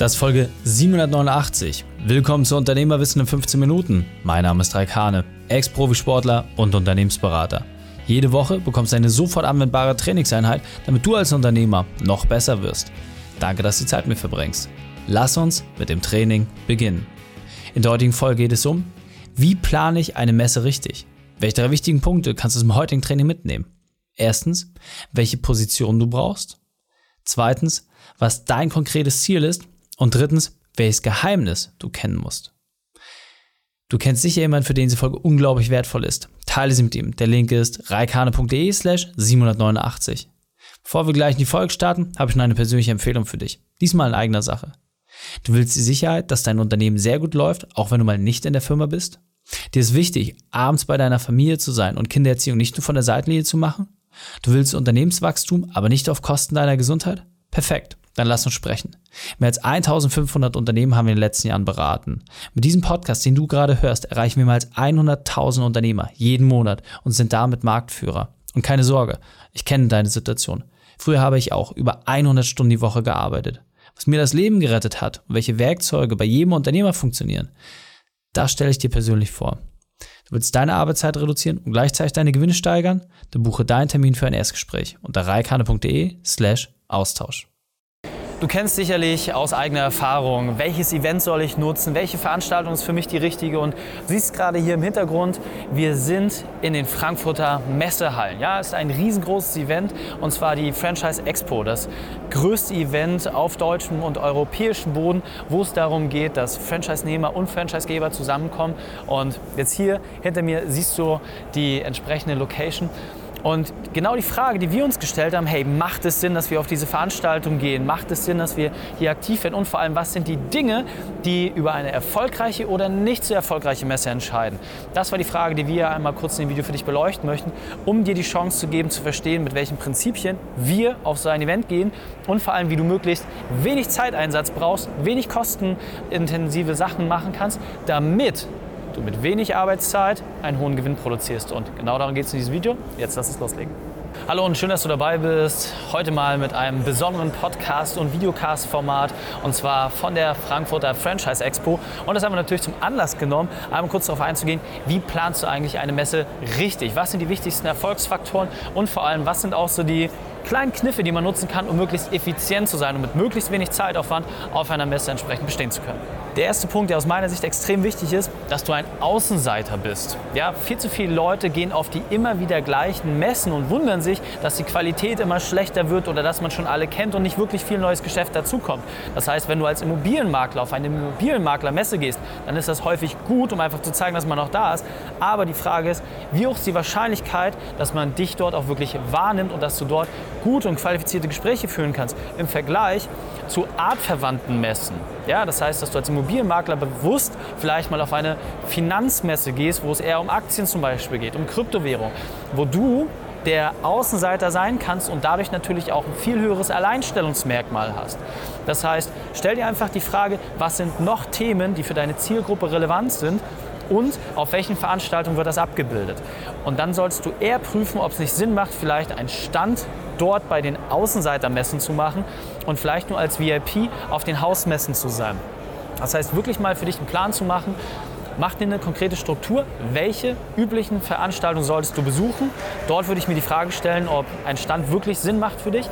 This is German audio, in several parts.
Das ist Folge 789. Willkommen zu Unternehmerwissen in 15 Minuten. Mein Name ist Raik Hane, Ex-Profisportler und Unternehmensberater. Jede Woche bekommst du eine sofort anwendbare Trainingseinheit, damit du als Unternehmer noch besser wirst. Danke, dass du Zeit mit verbringst. Lass uns mit dem Training beginnen. In der heutigen Folge geht es um, wie plane ich eine Messe richtig? Welche drei wichtigen Punkte kannst du zum heutigen Training mitnehmen? Erstens, welche Position du brauchst. Zweitens, was dein konkretes Ziel ist und drittens, welches Geheimnis du kennen musst. Du kennst sicher jemanden, für den diese Folge unglaublich wertvoll ist. Teile sie mit ihm. Der Link ist reikane.de slash 789. Bevor wir gleich in die Folge starten, habe ich noch eine persönliche Empfehlung für dich. Diesmal in eigener Sache. Du willst die Sicherheit, dass dein Unternehmen sehr gut läuft, auch wenn du mal nicht in der Firma bist? Dir ist wichtig, abends bei deiner Familie zu sein und Kindererziehung nicht nur von der Seitenlinie zu machen? Du willst Unternehmenswachstum, aber nicht auf Kosten deiner Gesundheit? Perfekt. Dann lass uns sprechen. Mehr als 1500 Unternehmen haben wir in den letzten Jahren beraten. Mit diesem Podcast, den du gerade hörst, erreichen wir mehr als 100.000 Unternehmer jeden Monat und sind damit Marktführer. Und keine Sorge, ich kenne deine Situation. Früher habe ich auch über 100 Stunden die Woche gearbeitet. Was mir das Leben gerettet hat und welche Werkzeuge bei jedem Unternehmer funktionieren, das stelle ich dir persönlich vor. Du willst deine Arbeitszeit reduzieren und gleichzeitig deine Gewinne steigern? Dann buche deinen Termin für ein Erstgespräch unter reikane.de slash Austausch. Du kennst sicherlich aus eigener Erfahrung, welches Event soll ich nutzen, welche Veranstaltung ist für mich die richtige. Und siehst gerade hier im Hintergrund, wir sind in den Frankfurter Messehallen. Ja, es ist ein riesengroßes Event und zwar die Franchise Expo, das größte Event auf deutschem und europäischem Boden, wo es darum geht, dass Franchise-Nehmer und Franchisegeber zusammenkommen. Und jetzt hier hinter mir siehst du die entsprechende Location. Und genau die Frage, die wir uns gestellt haben, hey, macht es Sinn, dass wir auf diese Veranstaltung gehen? Macht es Sinn, dass wir hier aktiv werden? Und vor allem, was sind die Dinge, die über eine erfolgreiche oder nicht so erfolgreiche Messe entscheiden? Das war die Frage, die wir einmal kurz in dem Video für dich beleuchten möchten, um dir die Chance zu geben, zu verstehen, mit welchen Prinzipien wir auf so ein Event gehen und vor allem, wie du möglichst wenig Zeiteinsatz brauchst, wenig kostenintensive Sachen machen kannst, damit du mit wenig Arbeitszeit einen hohen Gewinn produzierst. Und genau darum geht es in diesem Video. Jetzt lass uns loslegen. Hallo und schön, dass du dabei bist. Heute mal mit einem besonderen Podcast- und Videocast-Format und zwar von der Frankfurter Franchise Expo. Und das haben wir natürlich zum Anlass genommen, einmal kurz darauf einzugehen, wie planst du eigentlich eine Messe richtig? Was sind die wichtigsten Erfolgsfaktoren und vor allem, was sind auch so die kleinen Kniffe, die man nutzen kann, um möglichst effizient zu sein und mit möglichst wenig Zeitaufwand auf einer Messe entsprechend bestehen zu können. Der erste Punkt, der aus meiner Sicht extrem wichtig ist, dass du ein Außenseiter bist. Ja, viel zu viele Leute gehen auf die immer wieder gleichen Messen und wundern sich, dass die Qualität immer schlechter wird oder dass man schon alle kennt und nicht wirklich viel neues Geschäft dazukommt. Das heißt, wenn du als Immobilienmakler auf eine Immobilienmaklermesse gehst, dann ist das häufig gut, um einfach zu zeigen, dass man noch da ist. Aber die Frage ist, wie hoch ist die Wahrscheinlichkeit, dass man dich dort auch wirklich wahrnimmt und dass du dort gute und qualifizierte Gespräche führen kannst im Vergleich zu artverwandten Messen. Ja, das heißt, dass du als Immobilienmakler bewusst vielleicht mal auf eine Finanzmesse gehst, wo es eher um Aktien zum Beispiel geht, um Kryptowährung, wo du der Außenseiter sein kannst und dadurch natürlich auch ein viel höheres Alleinstellungsmerkmal hast. Das heißt, stell dir einfach die Frage, was sind noch Themen, die für deine Zielgruppe relevant sind und auf welchen Veranstaltungen wird das abgebildet. Und dann sollst du eher prüfen, ob es nicht Sinn macht, vielleicht einen Stand dort bei den Außenseitermessen zu machen und vielleicht nur als VIP auf den Hausmessen zu sein. Das heißt, wirklich mal für dich einen Plan zu machen, Mach dir eine konkrete Struktur. Welche üblichen Veranstaltungen solltest du besuchen? Dort würde ich mir die Frage stellen, ob ein Stand wirklich Sinn macht für dich.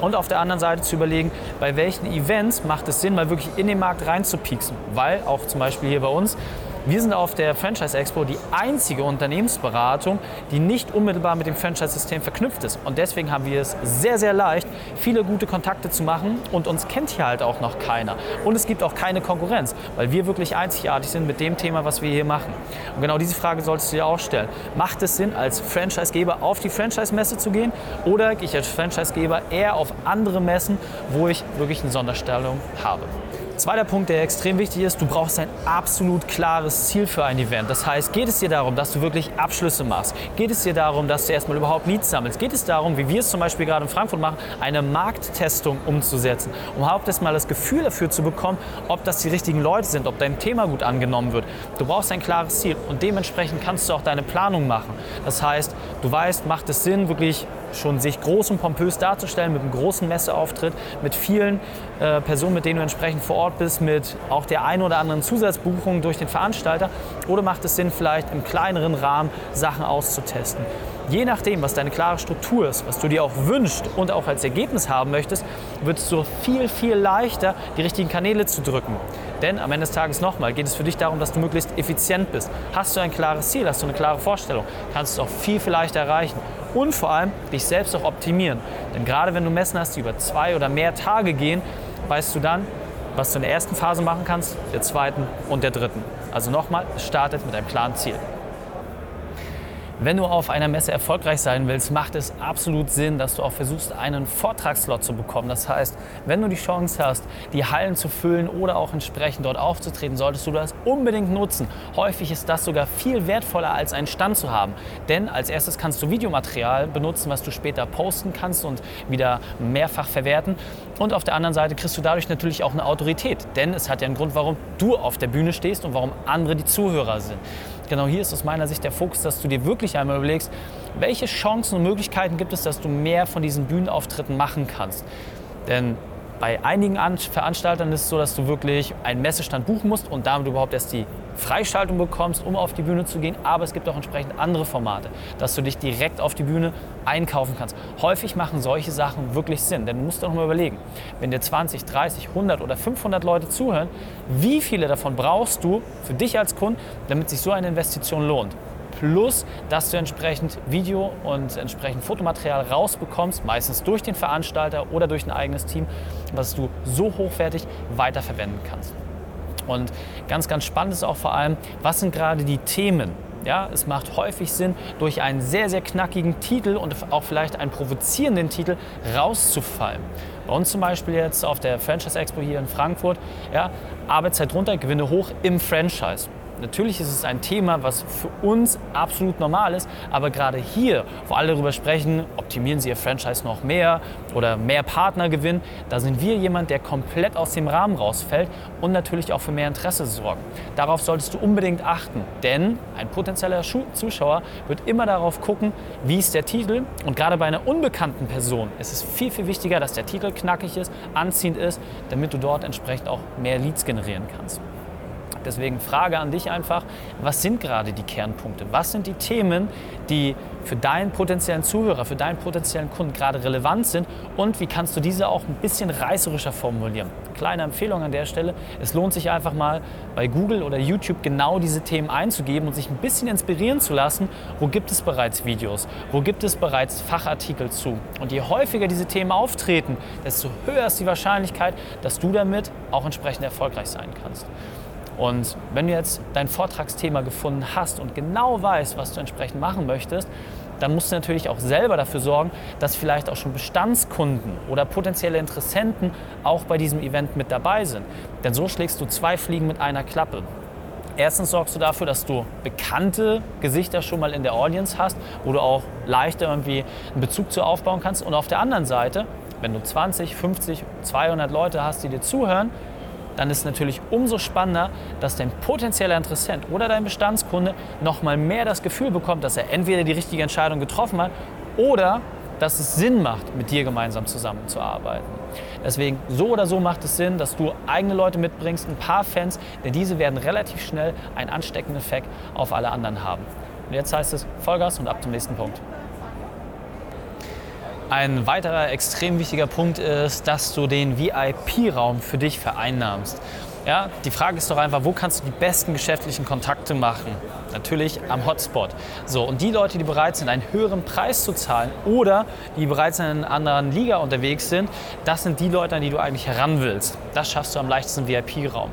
Und auf der anderen Seite zu überlegen, bei welchen Events macht es Sinn, mal wirklich in den Markt reinzupieksen. Weil auch zum Beispiel hier bei uns wir sind auf der Franchise Expo die einzige Unternehmensberatung, die nicht unmittelbar mit dem Franchise-System verknüpft ist. Und deswegen haben wir es sehr, sehr leicht, viele gute Kontakte zu machen und uns kennt hier halt auch noch keiner. Und es gibt auch keine Konkurrenz, weil wir wirklich einzigartig sind mit dem Thema, was wir hier machen. Und genau diese Frage solltest du dir auch stellen. Macht es Sinn, als Franchise-Geber auf die Franchise-Messe zu gehen oder gehe ich als Franchise-Geber eher auf andere Messen, wo ich wirklich eine Sonderstellung habe? Zweiter Punkt, der extrem wichtig ist, du brauchst ein absolut klares Ziel für ein Event. Das heißt, geht es dir darum, dass du wirklich Abschlüsse machst? Geht es dir darum, dass du erstmal überhaupt Leads sammelst? Geht es darum, wie wir es zum Beispiel gerade in Frankfurt machen, eine Markttestung umzusetzen, um überhaupt erstmal das Gefühl dafür zu bekommen, ob das die richtigen Leute sind, ob dein Thema gut angenommen wird? Du brauchst ein klares Ziel und dementsprechend kannst du auch deine Planung machen. Das heißt, du weißt, macht es Sinn, wirklich schon sich groß und pompös darzustellen, mit einem großen Messeauftritt, mit vielen äh, Personen, mit denen du entsprechend vor Ort bist, mit auch der ein oder anderen Zusatzbuchung durch den Veranstalter? Oder macht es Sinn, vielleicht im kleineren Rahmen Sachen auszutesten? Je nachdem, was deine klare Struktur ist, was du dir auch wünschst und auch als Ergebnis haben möchtest, wird es so viel, viel leichter, die richtigen Kanäle zu drücken. Denn am Ende des Tages nochmal geht es für dich darum, dass du möglichst effizient bist. Hast du ein klares Ziel, hast du eine klare Vorstellung, kannst du es auch viel, viel leichter erreichen. Und vor allem dich selbst auch optimieren. Denn gerade wenn du Messen hast, die über zwei oder mehr Tage gehen, weißt du dann, was du in der ersten Phase machen kannst, der zweiten und der dritten. Also nochmal, es startet mit einem klaren Ziel. Wenn du auf einer Messe erfolgreich sein willst, macht es absolut Sinn, dass du auch versuchst, einen Vortragslot zu bekommen. Das heißt, wenn du die Chance hast, die Hallen zu füllen oder auch entsprechend dort aufzutreten, solltest du das unbedingt nutzen. Häufig ist das sogar viel wertvoller als einen Stand zu haben. Denn als erstes kannst du Videomaterial benutzen, was du später posten kannst und wieder mehrfach verwerten. Und auf der anderen Seite kriegst du dadurch natürlich auch eine Autorität. Denn es hat ja einen Grund, warum du auf der Bühne stehst und warum andere die Zuhörer sind genau hier ist aus meiner Sicht der Fokus, dass du dir wirklich einmal überlegst, welche Chancen und Möglichkeiten gibt es, dass du mehr von diesen Bühnenauftritten machen kannst. Denn bei einigen Veranstaltern ist es so, dass du wirklich einen Messestand buchen musst und damit überhaupt erst die Freischaltung bekommst, um auf die Bühne zu gehen. Aber es gibt auch entsprechend andere Formate, dass du dich direkt auf die Bühne einkaufen kannst. Häufig machen solche Sachen wirklich Sinn, denn du musst doch mal überlegen, wenn dir 20, 30, 100 oder 500 Leute zuhören, wie viele davon brauchst du für dich als Kunde, damit sich so eine Investition lohnt? plus dass du entsprechend Video und entsprechend Fotomaterial rausbekommst, meistens durch den Veranstalter oder durch ein eigenes Team, was du so hochwertig weiterverwenden kannst. Und ganz, ganz spannend ist auch vor allem, was sind gerade die Themen, ja, es macht häufig Sinn, durch einen sehr, sehr knackigen Titel und auch vielleicht einen provozierenden Titel rauszufallen. Bei uns zum Beispiel jetzt auf der Franchise Expo hier in Frankfurt, ja, Arbeitszeit runter, Gewinne hoch im Franchise. Natürlich ist es ein Thema, was für uns absolut normal ist, aber gerade hier, wo alle darüber sprechen, optimieren Sie Ihr Franchise noch mehr oder mehr Partner gewinnen, da sind wir jemand, der komplett aus dem Rahmen rausfällt und natürlich auch für mehr Interesse sorgen. Darauf solltest du unbedingt achten, denn ein potenzieller Zuschauer wird immer darauf gucken, wie ist der Titel und gerade bei einer unbekannten Person ist es viel, viel wichtiger, dass der Titel knackig ist, anziehend ist, damit du dort entsprechend auch mehr Leads generieren kannst. Deswegen Frage an dich einfach, was sind gerade die Kernpunkte? Was sind die Themen, die für deinen potenziellen Zuhörer, für deinen potenziellen Kunden gerade relevant sind und wie kannst du diese auch ein bisschen reißerischer formulieren? Kleine Empfehlung an der Stelle, es lohnt sich einfach mal bei Google oder YouTube genau diese Themen einzugeben und sich ein bisschen inspirieren zu lassen, wo gibt es bereits Videos, wo gibt es bereits Fachartikel zu. Und je häufiger diese Themen auftreten, desto höher ist die Wahrscheinlichkeit, dass du damit auch entsprechend erfolgreich sein kannst. Und wenn du jetzt dein Vortragsthema gefunden hast und genau weißt, was du entsprechend machen möchtest, dann musst du natürlich auch selber dafür sorgen, dass vielleicht auch schon Bestandskunden oder potenzielle Interessenten auch bei diesem Event mit dabei sind. Denn so schlägst du zwei Fliegen mit einer Klappe. Erstens sorgst du dafür, dass du bekannte Gesichter schon mal in der Audience hast, wo du auch leichter irgendwie einen Bezug zu aufbauen kannst. Und auf der anderen Seite, wenn du 20, 50, 200 Leute hast, die dir zuhören, dann ist es natürlich umso spannender, dass dein potenzieller Interessent oder dein Bestandskunde noch mal mehr das Gefühl bekommt, dass er entweder die richtige Entscheidung getroffen hat oder dass es Sinn macht, mit dir gemeinsam zusammenzuarbeiten. Deswegen, so oder so macht es Sinn, dass du eigene Leute mitbringst, ein paar Fans, denn diese werden relativ schnell einen ansteckenden Effekt auf alle anderen haben. Und jetzt heißt es Vollgas und ab zum nächsten Punkt. Ein weiterer extrem wichtiger Punkt ist, dass du den VIP-Raum für dich vereinnahmst. Ja, die Frage ist doch einfach, wo kannst du die besten geschäftlichen Kontakte machen? Natürlich am Hotspot. So, und die Leute, die bereit sind, einen höheren Preis zu zahlen oder die bereits in einer anderen Liga unterwegs sind, das sind die Leute, an die du eigentlich heran willst. Das schaffst du am leichtesten VIP-Raum.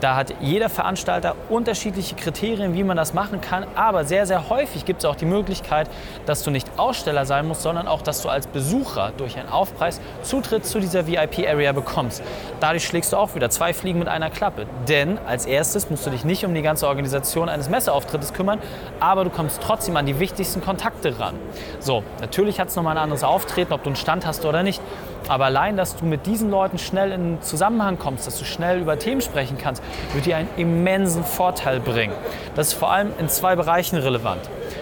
Da hat jeder Veranstalter unterschiedliche Kriterien, wie man das machen kann. Aber sehr, sehr häufig gibt es auch die Möglichkeit, dass du nicht Aussteller sein musst, sondern auch, dass du als Besucher durch einen Aufpreis Zutritt zu dieser VIP-Area bekommst. Dadurch schlägst du auch wieder zwei Fliegen mit einer Klappe. Denn als erstes musst du dich nicht um die ganze Organisation eines Messeauftrittes kümmern, aber du kommst trotzdem an die wichtigsten Kontakte ran. So, natürlich hat es nochmal ein anderes Auftreten, ob du einen Stand hast oder nicht. Aber allein, dass du mit diesen Leuten schnell in Zusammenhang kommst, dass du schnell über Themen sprechen kannst, wird dir einen immensen Vorteil bringen. Das ist vor allem in zwei Bereichen relevant.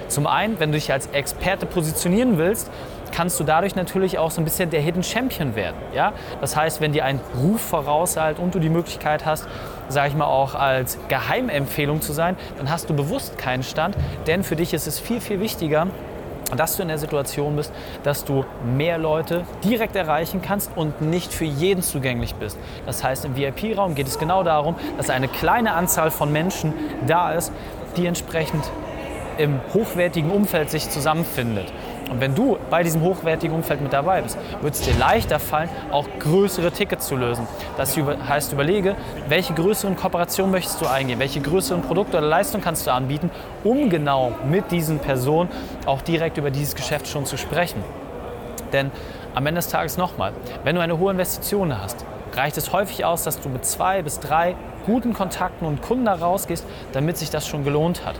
Zum einen, wenn du dich als Experte positionieren willst, kannst du dadurch natürlich auch so ein bisschen der Hidden Champion werden. Ja? Das heißt, wenn dir ein Ruf vorauseilt und du die Möglichkeit hast, sage ich mal auch als Geheimempfehlung zu sein, dann hast du bewusst keinen Stand, denn für dich ist es viel, viel wichtiger, dass du in der Situation bist, dass du mehr Leute direkt erreichen kannst und nicht für jeden zugänglich bist. Das heißt, im VIP-Raum geht es genau darum, dass eine kleine Anzahl von Menschen da ist, die entsprechend im hochwertigen Umfeld sich zusammenfindet. Und wenn du bei diesem hochwertigen Umfeld mit dabei bist, wird es dir leichter fallen, auch größere Tickets zu lösen. Das heißt, überlege, welche größeren Kooperationen möchtest du eingehen, welche größeren Produkte oder Leistungen kannst du anbieten, um genau mit diesen Personen auch direkt über dieses Geschäft schon zu sprechen. Denn am Ende des Tages nochmal, wenn du eine hohe Investition hast, reicht es häufig aus, dass du mit zwei bis drei guten Kontakten und Kunden da rausgehst, damit sich das schon gelohnt hat.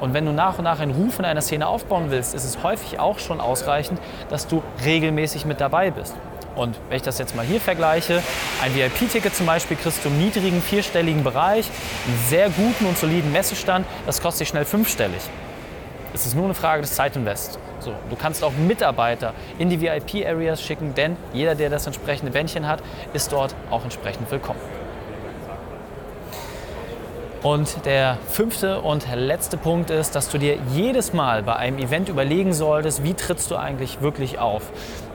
Und wenn du nach und nach einen Ruf in einer Szene aufbauen willst, ist es häufig auch schon ausreichend, dass du regelmäßig mit dabei bist. Und wenn ich das jetzt mal hier vergleiche, ein VIP-Ticket zum Beispiel kriegst du im niedrigen vierstelligen Bereich, einen sehr guten und soliden Messestand, das kostet dich schnell fünfstellig. Es ist nur eine Frage des Zeitinvests. So, du kannst auch Mitarbeiter in die VIP-Areas schicken, denn jeder, der das entsprechende Bändchen hat, ist dort auch entsprechend willkommen. Und der fünfte und letzte Punkt ist, dass du dir jedes Mal bei einem Event überlegen solltest, wie trittst du eigentlich wirklich auf.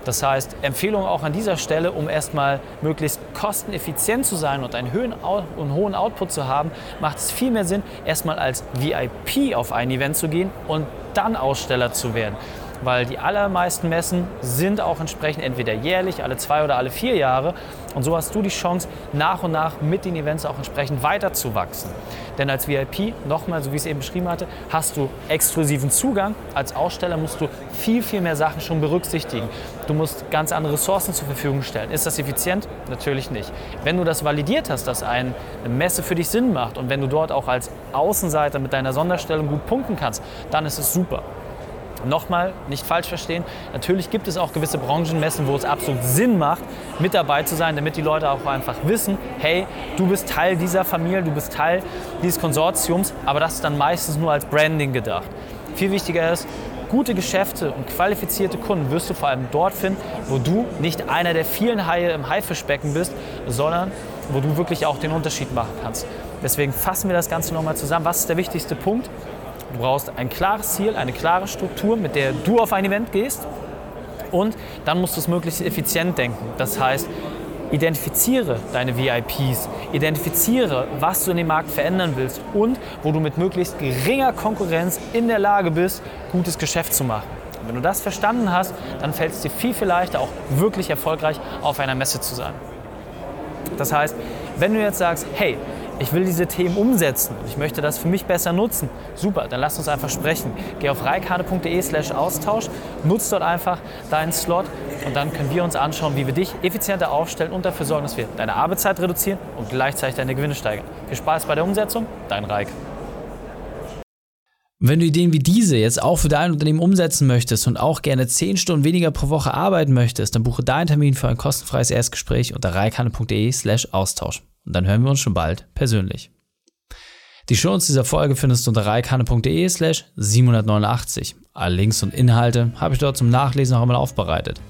Das heißt, Empfehlung auch an dieser Stelle, um erstmal möglichst kosteneffizient zu sein und einen hohen, Output zu haben, macht es viel mehr Sinn, erstmal als VIP auf ein Event zu gehen und dann Aussteller zu werden weil die allermeisten Messen sind auch entsprechend entweder jährlich, alle zwei oder alle vier Jahre. Und so hast du die Chance, nach und nach mit den Events auch entsprechend weiterzuwachsen. Denn als VIP, nochmal, so wie ich es eben beschrieben hatte, hast du exklusiven Zugang. Als Aussteller musst du viel, viel mehr Sachen schon berücksichtigen. Du musst ganz andere Ressourcen zur Verfügung stellen. Ist das effizient? Natürlich nicht. Wenn du das validiert hast, dass eine Messe für dich Sinn macht und wenn du dort auch als Außenseiter mit deiner Sonderstellung gut punkten kannst, dann ist es super. Nochmal, nicht falsch verstehen, natürlich gibt es auch gewisse Branchenmessen, wo es absolut Sinn macht, mit dabei zu sein, damit die Leute auch einfach wissen, hey, du bist Teil dieser Familie, du bist Teil dieses Konsortiums, aber das ist dann meistens nur als Branding gedacht. Viel wichtiger ist, gute Geschäfte und qualifizierte Kunden wirst du vor allem dort finden, wo du nicht einer der vielen Haie im Haifischbecken bist, sondern wo du wirklich auch den Unterschied machen kannst. Deswegen fassen wir das Ganze nochmal zusammen. Was ist der wichtigste Punkt? Du brauchst ein klares Ziel, eine klare Struktur, mit der du auf ein Event gehst. Und dann musst du es möglichst effizient denken. Das heißt, identifiziere deine VIPs, identifiziere, was du in dem Markt verändern willst und wo du mit möglichst geringer Konkurrenz in der Lage bist, gutes Geschäft zu machen. Und wenn du das verstanden hast, dann fällt es dir viel, viel leichter, auch wirklich erfolgreich auf einer Messe zu sein. Das heißt, wenn du jetzt sagst, hey, ich will diese Themen umsetzen und ich möchte das für mich besser nutzen, super, dann lass uns einfach sprechen. Geh auf reikane.de slash Austausch, nutz dort einfach deinen Slot und dann können wir uns anschauen, wie wir dich effizienter aufstellen und dafür sorgen, dass wir deine Arbeitszeit reduzieren und gleichzeitig deine Gewinne steigern. Viel Spaß bei der Umsetzung, dein Reik. Wenn du Ideen wie diese jetzt auch für dein Unternehmen umsetzen möchtest und auch gerne 10 Stunden weniger pro Woche arbeiten möchtest, dann buche deinen Termin für ein kostenfreies Erstgespräch unter reikane.de slash Austausch. Und dann hören wir uns schon bald persönlich. Die Shownotes dieser Folge findest du unter reikane.de slash 789. Alle Links und Inhalte habe ich dort zum Nachlesen noch einmal aufbereitet.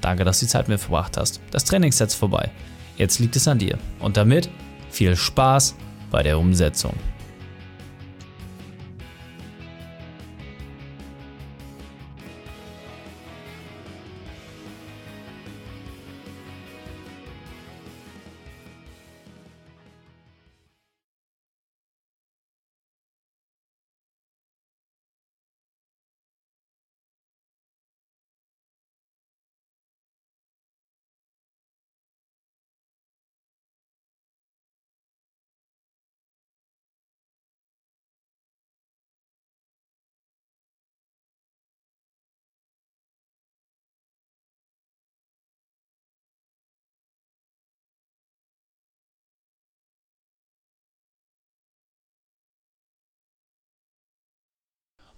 Danke, dass du die Zeit mit mir verbracht hast. Das Trainingsset ist vorbei. Jetzt liegt es an dir. Und damit viel Spaß bei der Umsetzung.